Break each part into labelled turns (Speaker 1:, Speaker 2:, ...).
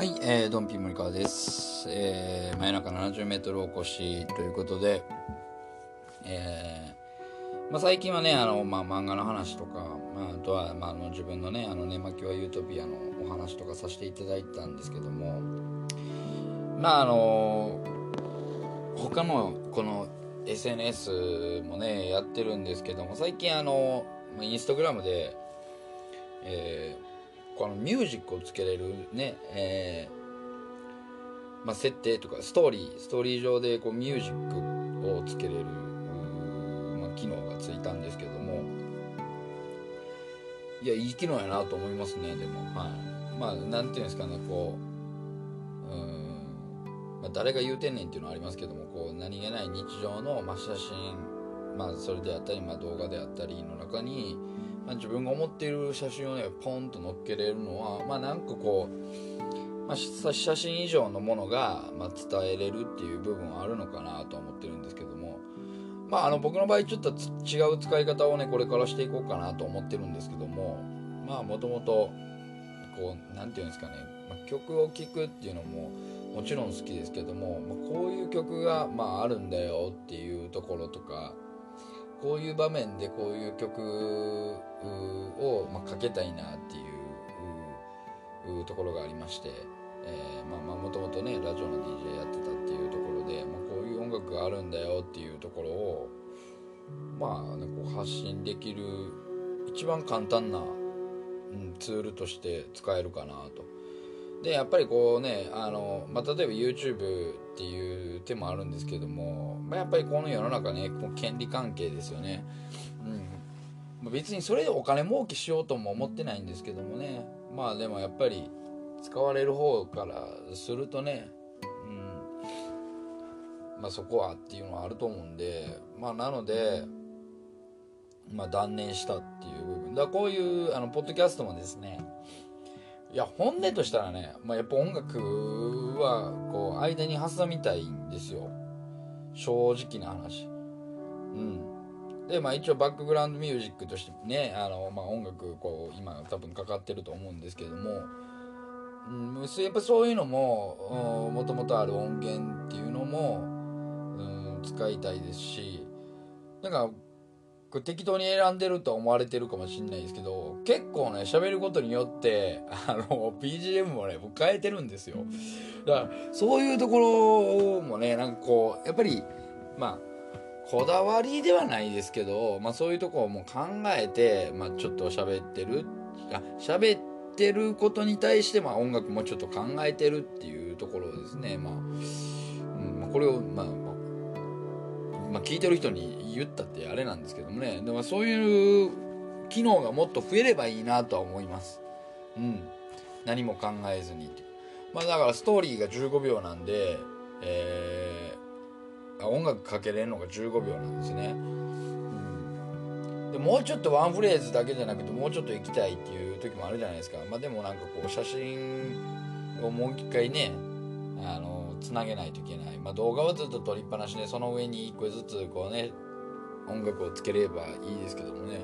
Speaker 1: はい、えー、ドンピー森川です。えー、真夜中70メートルおこしということで、えー、まあ、最近はね、あの、まあ、漫画の話とか、まあ、あとは、まあ、あの自分のね、あの、寝巻きはユートピアのお話とかさせていただいたんですけども、まあ、あの、他の、この、SNS もね、やってるんですけども、最近あの、インスタグラムで、えーこのミュージックをつけれるね、えーまあ、設定とかストーリーストーリー上でこうミュージックをつけれる、まあ、機能がついたんですけども。いやいい機能やなと思いますねでも。はい。まあなんていうんですかねこううん、まあ、誰が言うてんねんっていうのはありますけどもこう何気ない日常の、まあ、写真まあそれであったり、まあ、動画であったりの中にまあ、自分が思っている写真をねポンと載っけれるのはまあなんかこう、まあ、写真以上のものが、まあ、伝えれるっていう部分はあるのかなと思ってるんですけどもまああの僕の場合ちょっと違う使い方をねこれからしていこうかなと思ってるんですけどもまあもともとこうなんていうんですかね、まあ、曲を聴くっていうのももちろん好きですけども、まあ、こういう曲が、まあ、あるんだよっていうところとかこういう場面でこういう曲を、まあ、かけたいなっていうところがありまして、えー、まあまあもともとねラジオの DJ やってたっていうところで、まあ、こういう音楽があるんだよっていうところをまあ、ね、こう発信できる一番簡単な、うん、ツールとして使えるかなと。でやっぱりこうねあの、まあ、例えば YouTube っていう手もあるんですけども、まあ、やっぱりこの世の中ねもう権利関係ですよね、うん、別にそれでお金儲けしようとも思ってないんですけどもね。まあでもやっぱり使われる方からするとね、うん。まあ、そこはっていうのはあると思うんでまあなので、まあ、断念したっていう部分。だこういうあのポッドキャストもですねいや本音としたらね、まあ、やっぱ音楽はこう間に挟みたいんですよ。正直な話。うん。でまあ一応バックグラウンドミュージックとしてねあの、まあ、音楽こう今多分かかってると思うんですけども、うん、やっぱそういうのももともとある音源っていうのも、うん、使いたいですしなんかこれ適当に選んでると思われてるかもしれないですけど結構ね喋ることによってあの BGM もね僕変えてるんですよ。だからそういうところもねなんかこうやっぱりまあこだわりではないですけど、まあ、そういうところも考えて、まあ、ちょっと喋ってるあ喋ってることに対して、まあ、音楽もちょっと考えてるっていうところですね。まあ、うん、これをまあまあ、聞いてる人に言ったってあれなんですけどもね。でもそういう機能がもっと増えればいいなとは思います。うん。何も考えずにまあだからストーリーが15秒なんでえー、音楽かけれるのが15秒なんですね、でもうちょっとワンフレーズだけじゃなくてもうちょっと行きたいっていう時もあるじゃないですか。まあでもなんかこう写真をもう一回ねあのつなげないといけない、まあ、動画はずっと撮りっぱなしでその上に1個ずつこうね音楽をつければいいですけどもね、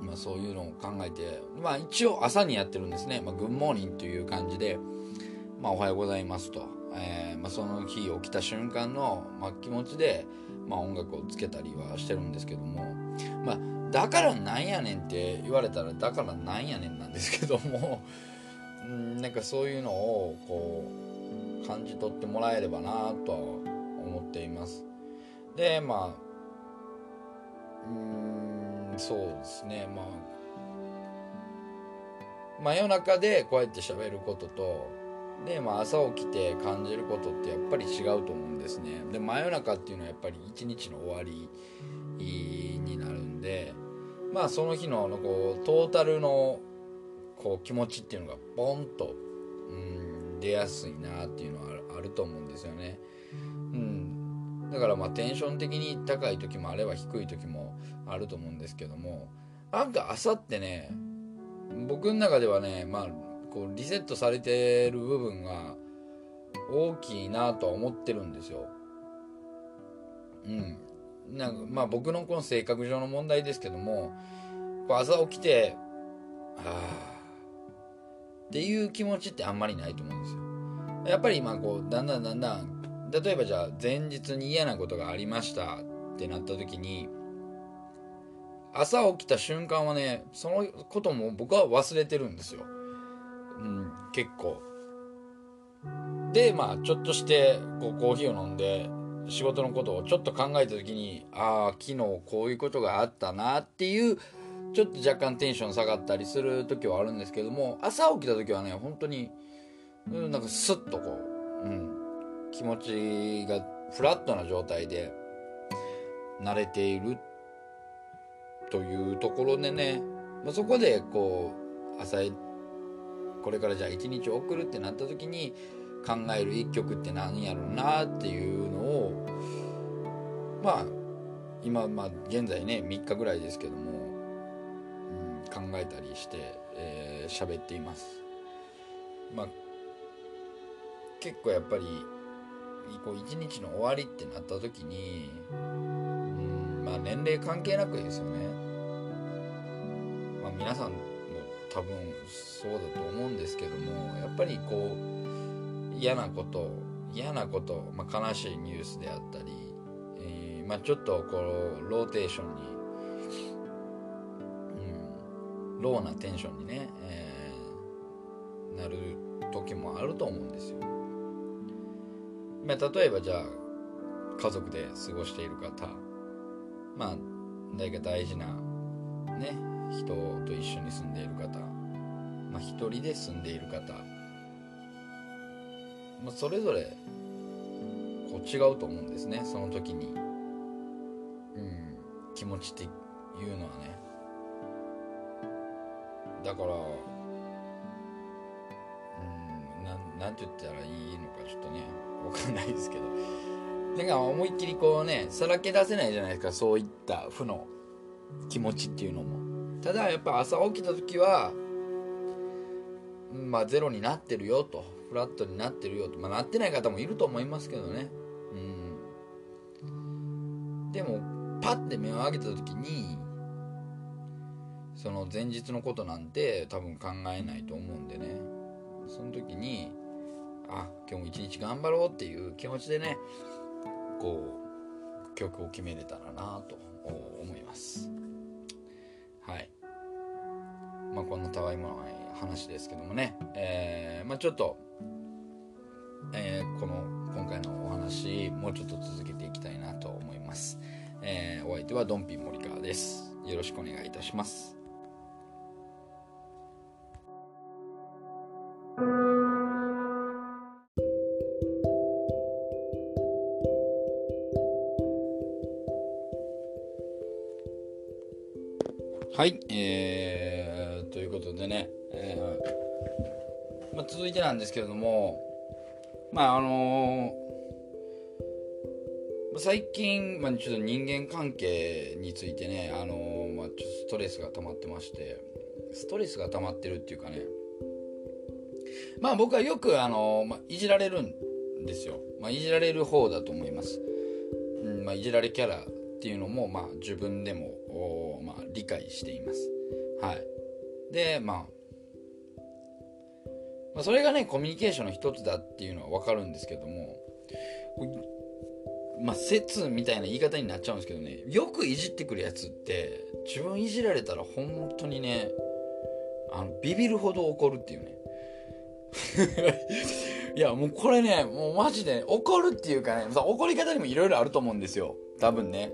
Speaker 1: うん。まあ、そういうのを考えて、まあ、一応朝にやってるんですね「まあ、グッモーニング」という感じで「まあ、おはようございますと」えーまあ、その日起きた瞬間の、まあ、気持ちで、まあ、音楽をつけたりはしてるんですけども、まあ、だからなんやねんって言われたらだからなんやねんなんですけども。うんなんかそういうのをこう感じ取ってもらえればなとは思っています。でまあうんそうですね。まあ真夜中でこうやって喋ることとで、まあ、朝起きて感じることってやっぱり違うと思うんですね。で真夜中っていうのはやっぱり一日の終わりになるんでまあその日のこうトータルのこう気持ちっていうのがボンと、うん、出やすいなっていうのはあると思うんですよね。うん、だからまあテンション的に高い時もあれば低い時もあると思うんですけどもなんか朝ってね僕の中ではねまあこうリセットされてる部分が大きいなとは思ってるんですよ。うん、なんかまあ僕のこの性格上の問題ですけどもこう朝起きてああっていう気持ちってあんまりないと思うんですよ。やっぱり今こうだんだんだんだん例えばじゃあ前日に嫌なことがありましたってなった時に朝起きた瞬間はねそのことも僕は忘れてるんですよ、うん、結構。でまあちょっとしてこうコーヒーを飲んで仕事のことをちょっと考えた時にああ昨日こういうことがあったなっていうちょっと若干テンション下がったりする時はあるんですけども朝起きた時はね本当に、うん、なんかスッとこう、うん、気持ちがフラットな状態で慣れているというところでね、まあ、そこでこう朝これからじゃあ一日送るってなった時に考える一曲って何やろうなっていうのをまあ今まあ現在ね3日ぐらいですけども、考えたりして喋、えー、っています。まあ結構やっぱりこう一日の終わりってなった時に、うん、まあ年齢関係なくですよね。まあ皆さんも多分そうだと思うんですけどもやっぱりこう嫌なこと嫌なこと、まあ、悲しいニュースであったり、えー、まあ、ちょっとこうローテンションに、ローなテンションにね、えー、なる時もあると思うんですよ。まあ、例えばじゃあ家族で過ごしている方まあ誰か大事なね人と一緒に住んでいる方まあ一人で住んでいる方まあそれぞれこう違うと思うんですねその時にうん気持ちっていうのはねだからうんななんて言ったらいいのかちょっとねわかんないですけど。だか思いっきりこうねさらけ出せないじゃないですかそういった負の気持ちっていうのも。ただやっぱ朝起きた時はまあゼロになってるよと。フラットになってるよと。まあなってない方もいると思いますけどね。うん。でもパッて目を上げた時にその前日のことなんて多分考えないと思うんでね。その時にあ今日も一日頑張ろうっていう気持ちでねこう曲を決めれたらなと思います。はい。まあこんなたわいもない話ですけどもね、えー、まあちょっと、えー、この今回のお話もうちょっと続けていきたいなと思います、えー、お相手はドンピン森川です。よろしくお願いいたします。はい、えー、ということでね、えーまあ、続いてなんですけれども、まああのー、最近、まあ、ちょっと人間関係についてね、あのー、まあ、ちょっとストレスが溜まってましてストレスが溜まってるっていうかねまあ僕はよく、あのー、まあ、いじられるんですよ、まあ、いじられる方だと思います、うんまあ、いじられキャラっていうのも、まあ、自分でも、理解しています。はい。で、まあ、まあ、それがね、コミュニケーションの一つだっていうのはわかるんですけども、まあ、説みたいな言い方になっちゃうんですけどね、よくいじってくるやつって、自分いじられたら本当にね、あの、ビビるほど怒るっていうね。いや、もうこれね、もうマジで、怒るっていうかね、怒り方にもいろいろあると思うんですよ。多分ね。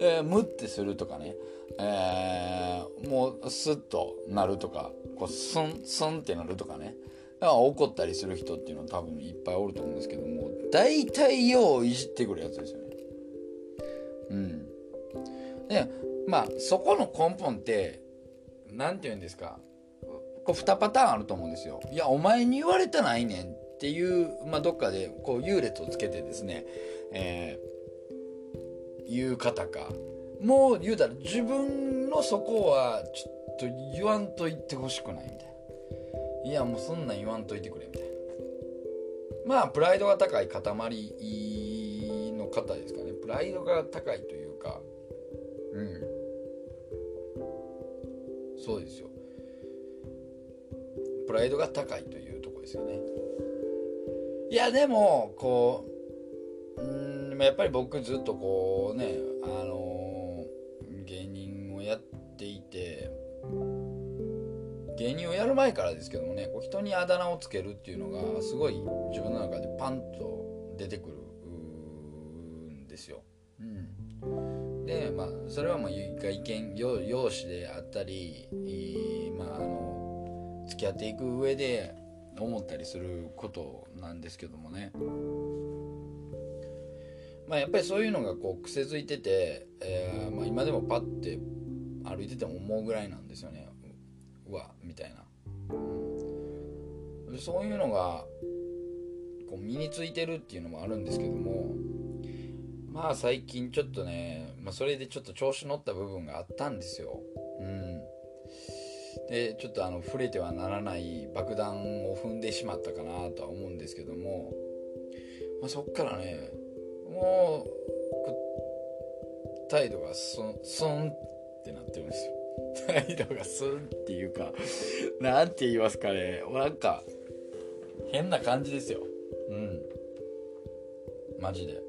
Speaker 1: えー、ムってするとかね、えー、もうスッとなるとかこうスンスンってなるとかね怒ったりする人っていうのは多分いっぱいおると思うんですけども大体よういじってくるやつですよね。うん。でまあそこの根本って何て言うんですかこう2パターンあると思うんですよ。いやお前に言われたないねんっていう、まあ、どっかでこう優劣をつけてですね、えー、言う方か。もう言うたら自分のそこはちょっと言わんと言ってほしくないみたいな。いやもうそんなん言わんといてくれみたいな。まあプライドが高い塊の方ですかね。プライドが高いというか。うん。そうですよ。プライドが高いというとこですよね。いやでもこううんやっぱり僕ずっとこうねあの、芸人をやっていて芸人をやる前からですけどもねこう人にあだ名をつけるっていうのがすごい自分の中でパンと出てくるんですよ。うん、でまあそれはもう外見容姿であったり、まあ、あの付き合っていく上で思ったりすることなんですけどもね。まあ、やっぱりそういうのがこう癖づいてて、えーまあ、今でもパッて歩いてても思うぐらいなんですよねうわみたいな、うん、そういうのがこう身についてるっていうのもあるんですけどもまあ最近ちょっとね、まあ、それでちょっと調子乗った部分があったんですよ。うん。で、ちょっとあの、触れてはならない爆弾を踏んでしまったかなとは思うんですけども、まあ、そっからね、もう、態度がスン、スンってなってるんですよ。態度がスンっていうか、なんて言いますかね、なんか、変な感じですよ。うん。マジで。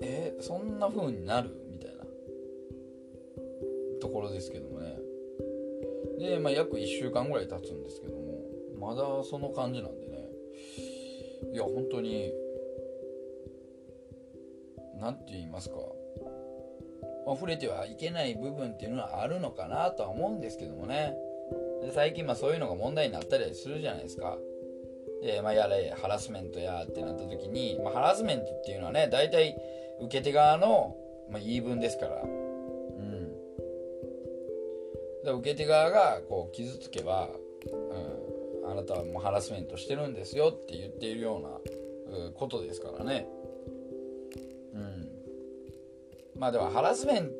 Speaker 1: えー、そんな風になる？みたいなところですけどもねで、まあ、約1週間ぐらい経つんですけどもまだその感じなんでねいや本当に何て言いますか溢れてはいけない部分っていうのはあるのかなとは思うんですけどもねで最近まあそういうのが問題になったりするじゃないですかで、まあ、やれハラスメントやってなった時に、まあ、ハラスメントっていうのはね大体受け手側の、まあ、言い分ですから。うん。で受け手側がこう傷つけば、うん、あなたはもうハラスメントしてるんですよって言っているような、ことですからね。まあでもハラスメン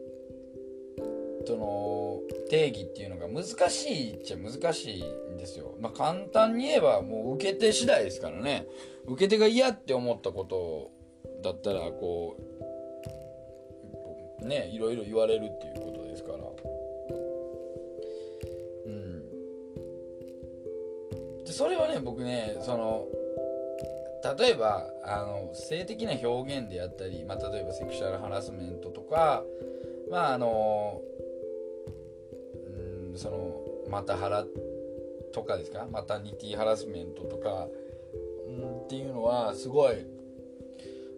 Speaker 1: トの定義っていうのが難しいっちゃ難しいんですよ。まあ簡単に言えばもう受け手次第ですからね。受け手が嫌って思ったことだったらこうねいろいろ言われるっていうことですからうんでそれはね僕ねその例えばあの性的な表現であったり、まあ、例えばセクシュアルハラスメントとかまああのうんそのまたハラとかですか？マタニティハラスメントとか、うん、っていうのはすごい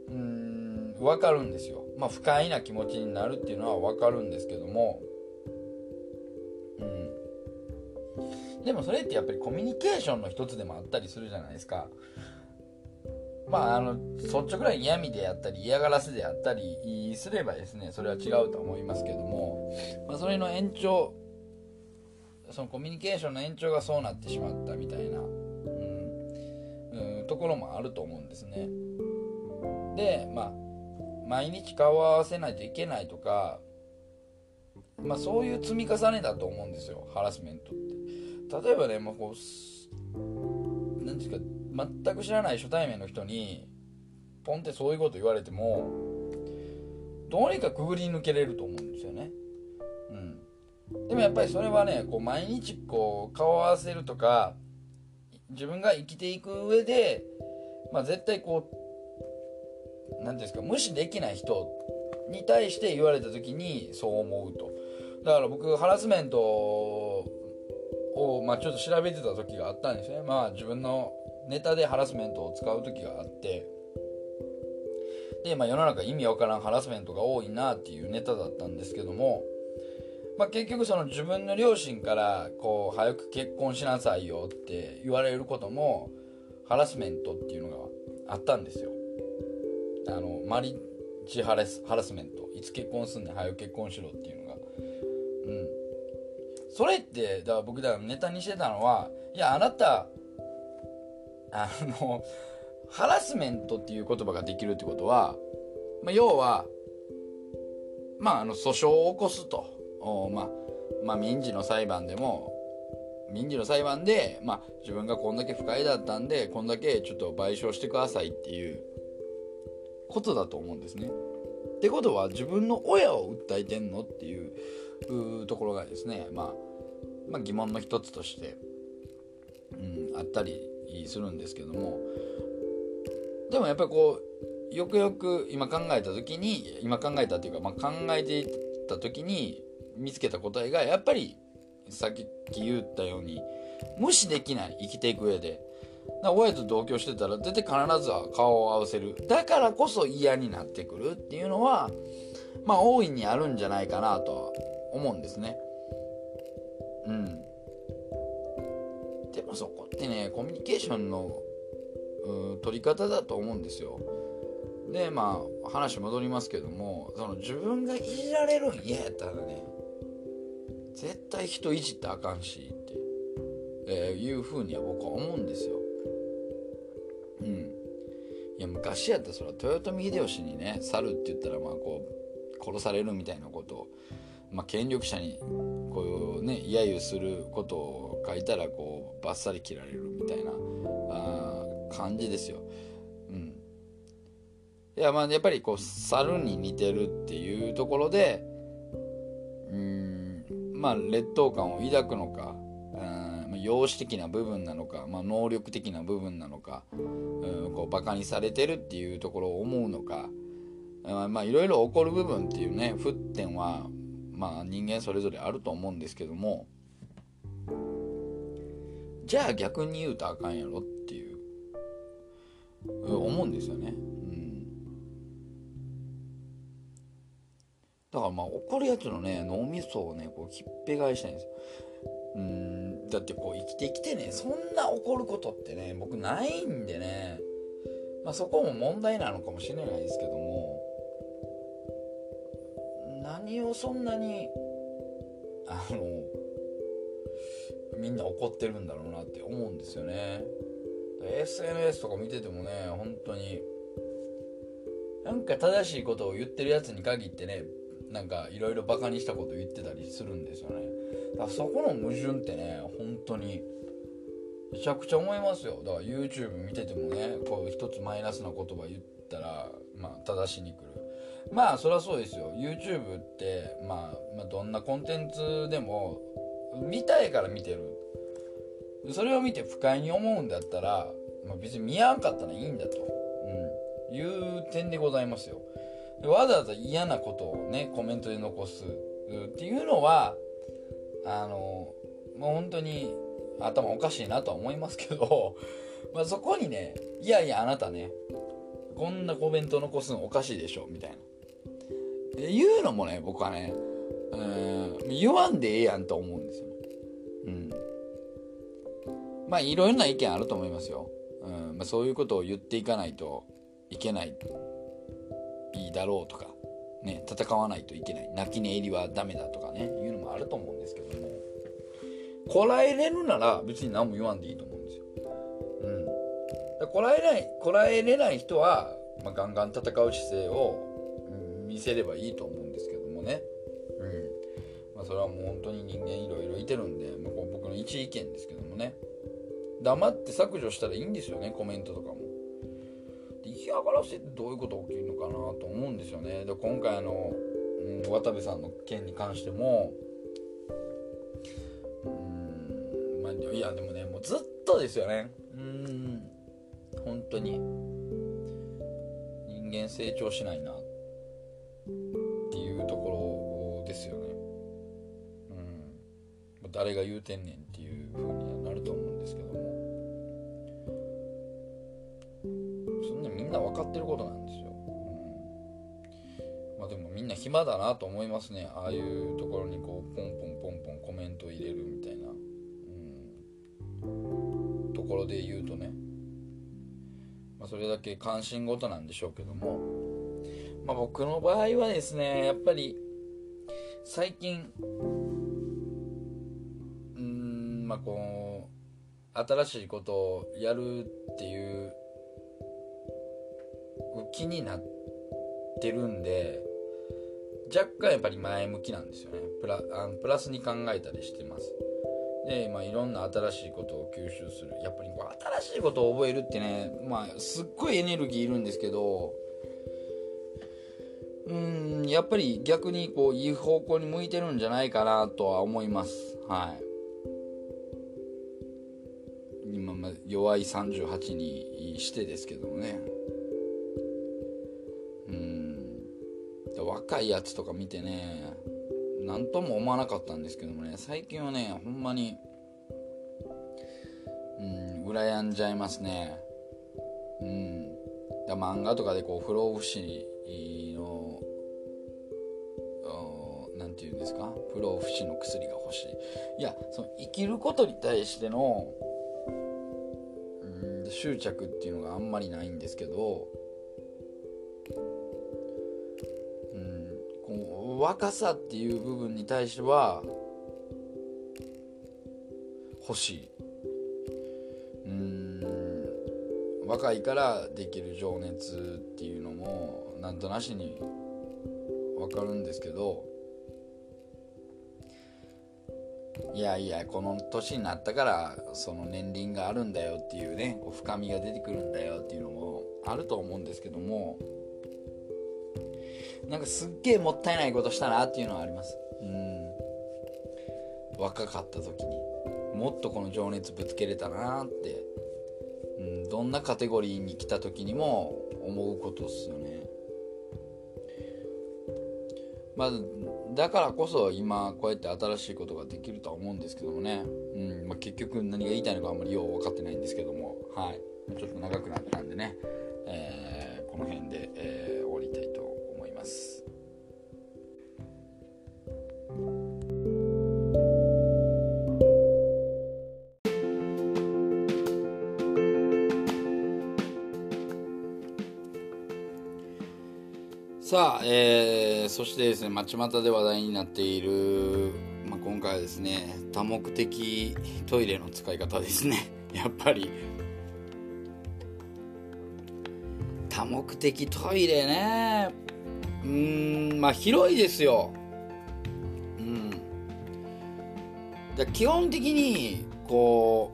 Speaker 1: うん分かるんですよ。まあ不快な気持ちになるっていうのは分かるんですけどもうん。でもそれってやっぱりコミュニケーションの一つでもあったりするじゃないですか。まああの率直な嫌味であったり嫌がらせであったりすればですねそれは違うと思いますけども、まあ、それの延長そのコミュニケーションの延長がそうなってしまったみたいな、うん、うん、ところもあると思うんですね。でまあ毎日顔を合わせないといけないとかまあそういう積み重ねだと思うんですよハラスメントって例えばねもうこう何ですか全く知らない初対面の人にポンってそういうこと言われてもどうにかくぐり抜けれると思うんですよね。うん。でもやっぱりそれはねこう毎日こう顔を合わせるとか自分が生きていく上で、まあ、絶対こう何て言うんですか無視できない人に対して言われた時にそう思うと。だから僕ハラスメントを、まあ、ちょっと調べてた時があったんですね。まあ自分のネタでハラスメントを使う時があってで、まあ、世の中意味わからんハラスメントが多いなっていうネタだったんですけども、まあ、結局その自分の両親からこう早く結婚しなさいよって言われることもハラスメントっていうのがあったんですよ。あのマリッジハラスハラスメント。いつ結婚すんねん。早く結婚しろっていうのが。うん。それってだから僕だからネタにしてたのはいやあなたあのハラスメントっていう言葉ができるってことは、まあ、要はまああの訴訟を起こすとまあ、まあ民事の裁判でも民事の裁判で、まあ、自分がこんだけ不快だったんでこんだけちょっと賠償してくださいっていうことだと思うんですね。ってことは自分の親を訴えてんのっていうところがですね、まあ、まあ疑問の一つとしてうんあったりりするんですけどもでもやっぱりこうよくよく今考えた時に今考えたっていうか、まあ、考えていった時に見つけた答えがやっぱりさっき言ったように無視できない生きていく上で。親と同居してたら絶対必ずは顔を合わせる。だからこそ嫌になってくるっていうのはまあ大いにあるんじゃないかなとは思うんですね。うん。でもそこてねコミュニケーションの取り方だと思うんですよ。でまあ話戻りますけどもその自分がいじられるん嫌やったらね絶対人いじってあかんしって、えー、いうふうには僕は思うんですよ。うん。いや昔やったらそれは豊臣秀吉にね猿って言ったらまあこう殺されるみたいなことを、まあ、権力者にこうね揶揄することを書いたらこうバッサリ切られるみたいなあ感じですよ。うん、いやまあやっぱりこう猿に似てるっていうところでうんまあ劣等感を抱くのか容姿的な部分なのか、まあ、能力的な部分なのか、うん、こうバカにされてるっていうところを思うのかまあいろいろ起こる部分っていうね沸点はまあ人間それぞれあると思うんですけどもじゃあ逆に言うとあかんやろっていう。思うんですよね。うん、だからまあ怒るやつのね脳みそをねこうひっぺ返したいんです。よ。うん。だってこう生きてきてねそんな怒ることってね僕ないんでね。まあそこも問題なのかもしれないですけども。何をそんなにあのみんな怒ってるんだろうなって思うんですよね。SNS とか見ててもね本当になんか正しいことを言ってるやつに限ってねなんかいろいろバカにしたこと言ってたりするんですよね。だからそこの矛盾ってね本当にめちゃくちゃ思いますよ。だから YouTube 見ててもねこう一つマイナスな言葉言ったらまあ正しに来る。まあそりゃそうですよ。YouTube って、まあ、まあどんなコンテンツでも見たいから見てる。それを見て不快に思うんだったら、まあ、別に見合わんかったらいいんだと、うん、いう点でございますよ。わざわざ嫌なことをねコメントで残すっていうのはあのもう本当に頭おかしいなとは思いますけど、まあ、そこにねいやいやあなたねこんなコメント残すのおかしいでしょみたいな。言うのもね僕はねうん。言わんでええやんと思うんですよ。うん。まあいろいろな意見あると思いますよ、うん。まあ、そういうことを言っていかないといけない。いいだろうとか。ね戦わないといけない。泣き寝入りはダメだとかね。いうのもあると思うんですけども。こらえれるなら別に何も言わんでいいと思うんですよ。うん。こらえないこらえれない人は、まあ、ガンガン戦う姿勢を見せればいいと思うんそれはもう本当に人間いろいろいてるんで、まあ、こう僕の一意見ですけどもね。黙って削除したらいいんですよね、コメントとかも。で嫌がらせってどういうこと起きるのかなと思うんですよね。で、今回あの、うん、渡部さんの件に関しても、うん、まあ、いやでもね、もうずっとですよね。うん、本当に。人間成長しないな誰が言うてんねんっていう風にはなると思うんですけども。そんなみんな分かってることなんですよ。うん。まあでもみんな暇だなと思いますね。ああいうところにこうポンポンポンポンコメント入れるみたいな。うん。ところで言うとね。まあ、それだけ関心事なんでしょうけども、まあ、僕の場合はですねやっぱり最近こう新しいことをやるっていう気になってるんで若干やっぱり前向きなんですよね。プラあのプラスに考えたりしてます。で、まあ、いろんな新しいことを吸収する。やっぱり新しいことを覚えるってねまあすっごいエネルギーいるんですけどうんやっぱり逆にこういい方向に向いてるんじゃないかなとは思います。はい。今ま弱い38にしてですけどもね。うん。若いやつとか見てね何とも思わなかったんですけどもね最近はねほんまにうん羨んじゃいますね。うん。だ漫画とかでこう不老不死の何て言うんですか？不老不死の薬が欲しい。いやその生きることに対しての執着っていうのがあんまりないんですけどうん、こう若さっていう部分に対しては欲しい。うん若いからできる情熱っていうのもなんとなしに分かるんですけどいやいやこの年になったからその年輪があるんだよっていうね深みが出てくるんだよっていうのもあると思うんですけどもなんかすっげえもったいないことしたなっていうのはあります。うん。若かった時にもっとこの情熱ぶつけれたなって、うん、どんなカテゴリーに来た時にも思うことっすよね。まあだからこそ今こうやって新しいことができるとは思うんですけどもね、うんまあ、結局何が言いたいのかあんまりよう分かってないんですけども。はい。ちょっと長くなったんでね、えー、この辺で、えーます。さあ、えー、そしてですね町股で話題になっている、まあ、今回はですね多目的トイレの使い方ですね。やっぱり。多目的トイレね。うんまあ広いですよ。うん。基本的にこ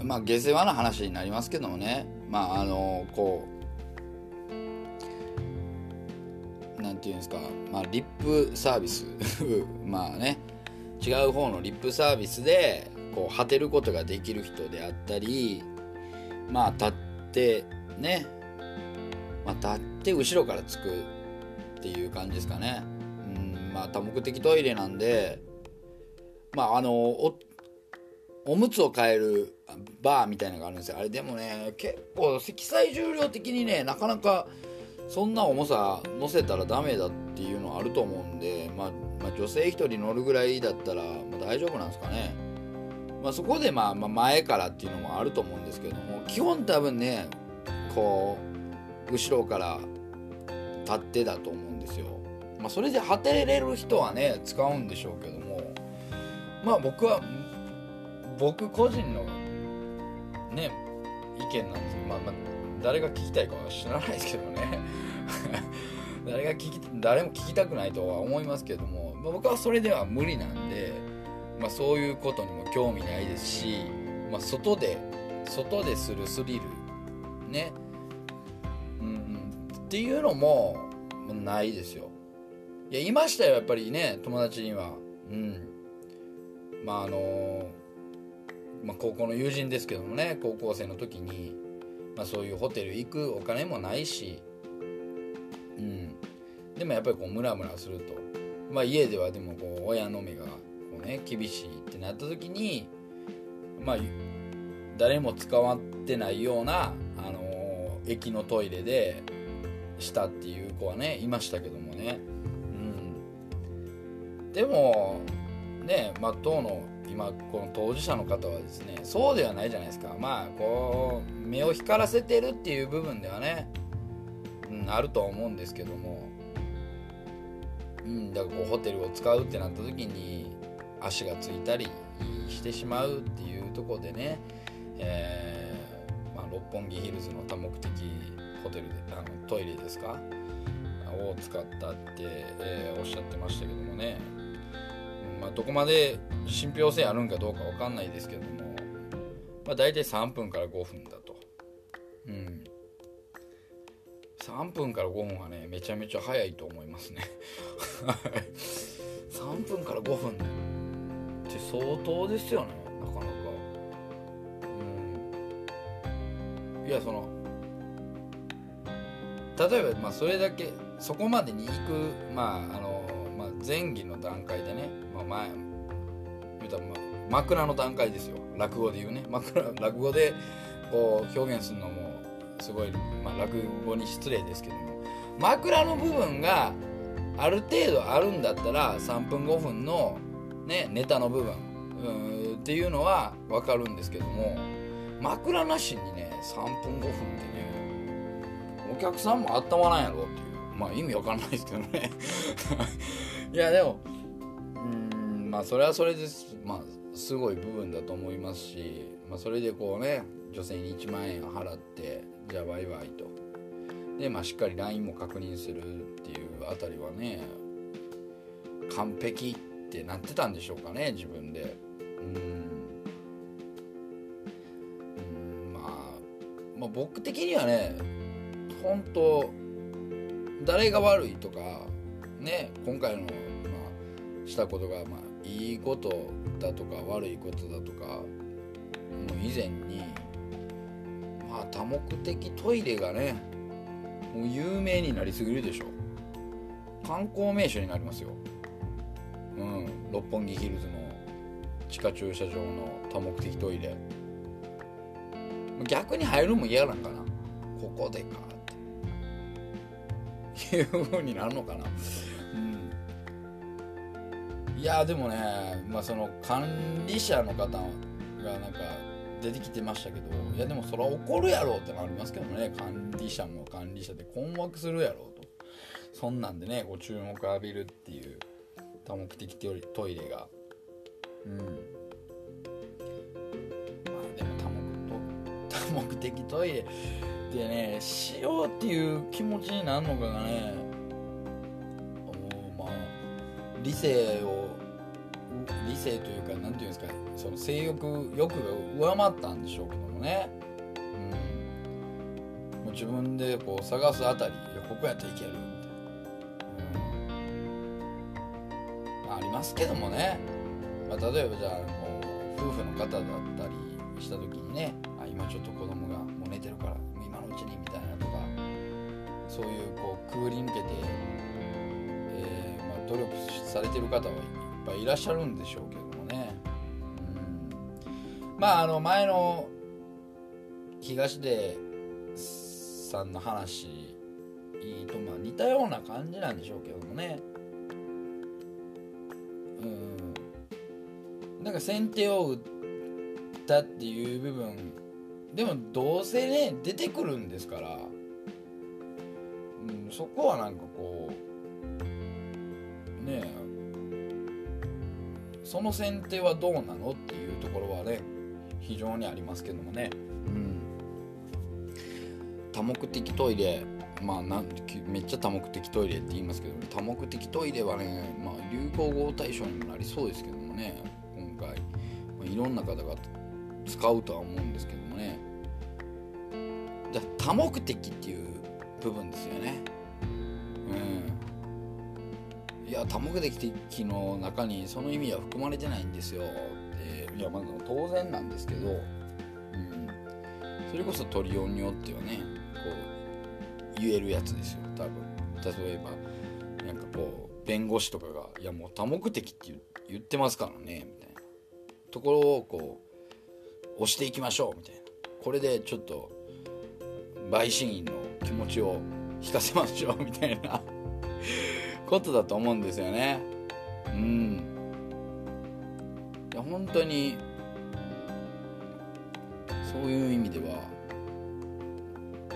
Speaker 1: うまあ下世話な話になりますけどもね。まああのこうていうんですかまあリップサービス。まあね。違う方のリップサービスでこう果てることができる人であったりまあ立ってね。まあ、立って後ろからつくっていう感じですかね。うんまあ多目的トイレなんでまああのおおむつを変えるバーみたいなのがあるんですよ。あれでもね結構積載重量的にねなかなかそんな重さ乗せたらダメだっていうのはあると思うんで、まあ、まあ、女性1人乗るぐらいだったら、まあ、大丈夫なんですかね、まあ、そこで、まあ、まあ前からっていうのもあると思うんですけども基本多分ねこう後ろから立ってだと思うんですよ。まあ、それで果てれる人はね使うんでしょうけどもまあ僕は僕個人のね意見なんですけど、まあ、まあ誰が聞きたいかは知らないですけどね。誰が聞き誰も聞きたくないとは思いますけども、まあ、僕はそれでは無理なんで、まあ、そういうことにも興味ないですし、まあ、外で外でするスリルね。っていうのもないですよ。いやいましたよやっぱりね友達には。うん。まああのまあ、高校の友人ですけどもね高校生の時に、まあ、そういうホテル行くお金もないし、うん、でもやっぱりこうムラムラすると、まあ、家ではでもこう親の目がこう、ね、厳しいってなった時に、まあ、誰も使わってないような、あのー、駅のトイレでしたっていう子はねいましたけどもね。うん。でもねまあ当の今この当事者の方はですねそうではないじゃないですか。まあこう目を光らせてるっていう部分ではね、うん、あるとは思うんですけども。うんだからこうホテルを使うってなった時に足がついたりしてしまうっていうとこでね、えーまあ、六本木ヒルズの多目的ホテルであのトイレですか？を使ったって、えー、おっしゃってましたけどもね、まあ、どこまで信憑性あるんかどうか分かんないですけども、まあ、大体3分から5分だと。うん。3分から5分はねめちゃめちゃ早いと思いますね。3分から5分って相当ですよねなかなか。うん。いやその例えばまあそれだけそこまでに行くまああの、前期の段階でね、まあ、前言うたら、ま、枕の段階ですよ。落語で言うね。枕落語でこう表現するのもすごい、まあ、落語に失礼ですけども。枕の部分がある程度あるんだったら3分5分の、ね、ネタの部分うっていうのは分かるんですけども。枕なしにね3分5分ってねお客さんも温まらんやろっていう。まあ意味わかんないですけどね。いやでもうんまあそれはそれですまあすごい部分だと思いますし、まあ、それでこうね女性に1万円払ってじゃあバイバイと。でまあしっかり LINE も確認するっていうあたりはね完璧ってなってたんでしょうかね自分で。うん。うんまあまあ僕的にはね本当誰が悪いとかね今回の、まあ、したことが、まあ、いいことだとか悪いことだとかもう以前にまあ多目的トイレがねもう有名になりすぎるでしょ。観光名所になりますよ。うん。六本木ヒルズの地下駐車場の多目的トイレ。逆に入るも嫌なんかな。ここでかって。いう風になるのかな。いやでもねまあその管理者の方がなんか出てきてましたけどいやでもそれは怒るやろうってなりますけどね。管理者も管理者で困惑するやろうと。そんなんでねご注目浴びるっていう多目的トイレが。うん。まあでも多目多目的トイレでねしようっていう気持ちになるのかがね理性を理性というか何て言うんですかその性欲欲が上回ったんでしょうけどもね、うん、もう自分でこう探すあたりここやったらいけるみたいな、うん。まあ、ありますけどもね、まあ、例えばじゃあこう夫婦の方だったりした時にねあ今ちょっと子供がもう寝てるから今のうちにみたいなとかそういうこうくぐり抜けて、えー、努力されてる方はいっぱいいらっしゃるんでしょうけどもね、うん、まああの前の東出さんの話とまあ似たような感じなんでしょうけどもね。うん。なんか先手を打ったっていう部分でもどうせね出てくるんですから、うん、そこはなんかこうね。その先手はどうなのっていうところはね非常にありますけどもね、うん、多目的トイレまあなんめっちゃ多目的トイレって言いますけど多目的トイレはね、まあ、流行語大賞にもなりそうですけどもね今回、まあ、いろんな方が使うとは思うんですけどもね。じゃ多目的っていう部分ですよね。うん。や多目的的の中にその意味は含まれてないんですよ。っていやまあ当然なんですけど、うん、それこそトリオンによってはねこう言えるやつですよ。多分。例えばなんかこう弁護士とかが「いやもう多目的って言ってますからね」みたいな。ところをこう押していきましょうみたいな。これでちょっと陪審員の気持ちを引かせましょうみたいな。ことだと思うんですよね。うん。いや本当にそういう意味では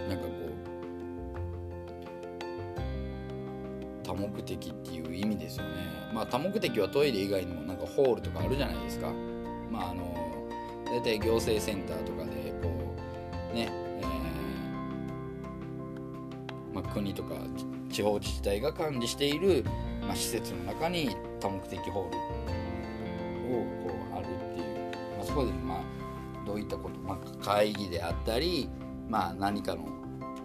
Speaker 1: なんかこう多目的っていう意味ですよね。まあ多目的はトイレ以外にもなんかホールとかあるじゃないですか。まああの大体行政センターとかでこうね、国とか地方自治体が管理している、まあ、施設の中に多目的ホールをこうあるっていう、まあ、そこでまあどういったこと、まあ、会議であったり、まあ、何かの、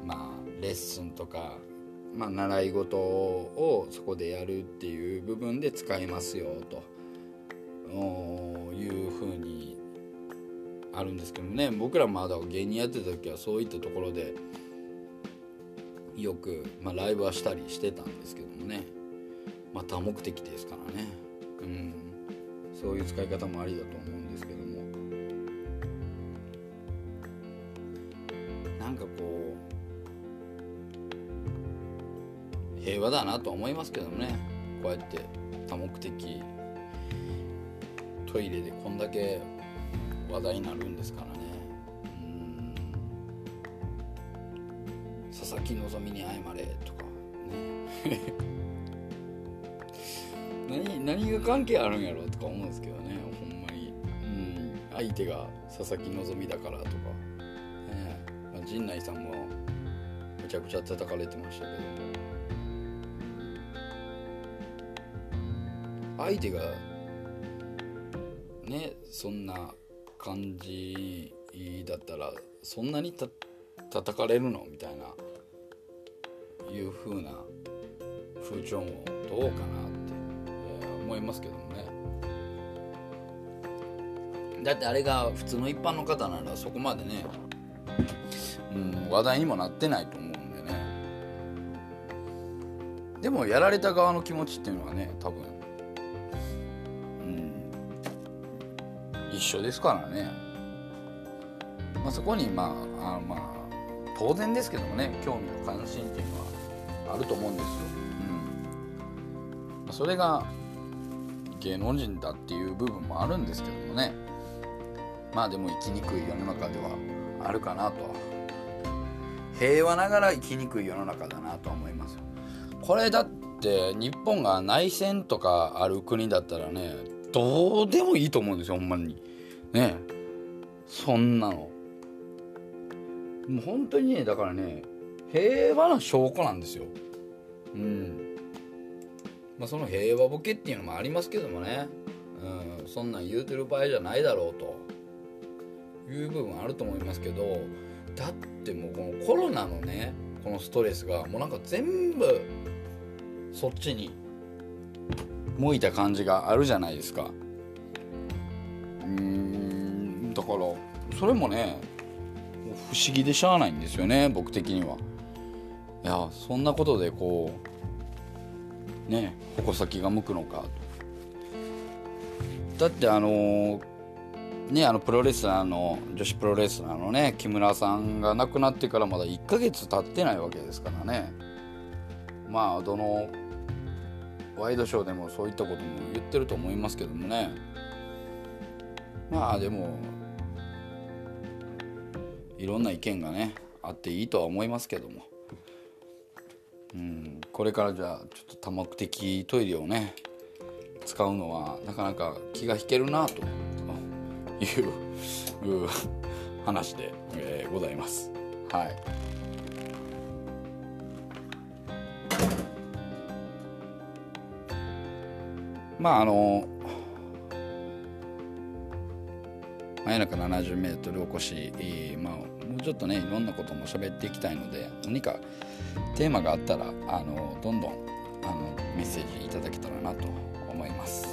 Speaker 1: まあ、レッスンとか、まあ、習い事をそこでやるっていう部分で使えますよというふうにあるんですけどね。僕らまだ芸人やってた時はそういったところでよく、まあ、ライブはしたりしてたんですけどもね。まあ多目的ですからね。うん。そういう使い方もありだと思うんですけども。なんかこう平和だなと思いますけどもね。こうやって多目的トイレでこんだけ話題になるんですからね。佐々木希に謝れとかね。何何が関係あるんやろとか思うんですけどね。ほんまに。うん。相手が佐々木希だからとか、ね。まあ、陣内さんもむちゃくちゃ叩かれてましたけど相手がねそんな感じだったらそんなにた叩かれるの？みたいな。いう風な風潮もどうかなって、えー思いますけどもね。だってあれが普通の一般の方ならそこまでね、うん、話題にもなってないと思うんでね。でもやられた側の気持ちっていうのはね多分一緒ですからね、まあ、そこにまああまあ当然ですけどもね興味と関心っていうのは。あると思うんですよ、うん、それが芸能人だっていう部分もあるんですけどもね。まあでも生きにくい世の中ではあるかなと。平和ながら生きにくい世の中だなと思いますこれだって日本が内戦とかある国だったらねどうでもいいと思うんですよほんまに。ね。そんなの。もう本当にねだからね平和な証拠なんですよ。うん。まあその平和ボケっていうのもありますけどもね。うん。そんなん言うてる場合じゃないだろうと。いう部分あると思いますけど。だってもうこのコロナのねこのストレスがもうなんか全部そっちに向いた感じがあるじゃないですか。うーん。だからそれもね不思議でしゃあないんですよね僕的には。いやそんなことでこうね矛先が向くのか。だってあのねあのプロレスラーの女子プロレスラーのね木村さんが亡くなってからまだ1ヶ月経ってないわけですからね。まあどのワイドショーでもそういったことも言ってると思いますけどもね。まあでもいろんな意見がねあっていいとは思いますけども。うん。これからじゃあちょっと多目的トイレをね使うのはなかなか気が引けるなという話で、えー、ございます。はい。まああの真夜中 70m おこし、まあ、もうちょっとねいろんなことも喋っていきたいので何かテーマがあったらあのどんどんあのメッセージいただけたらなと思います。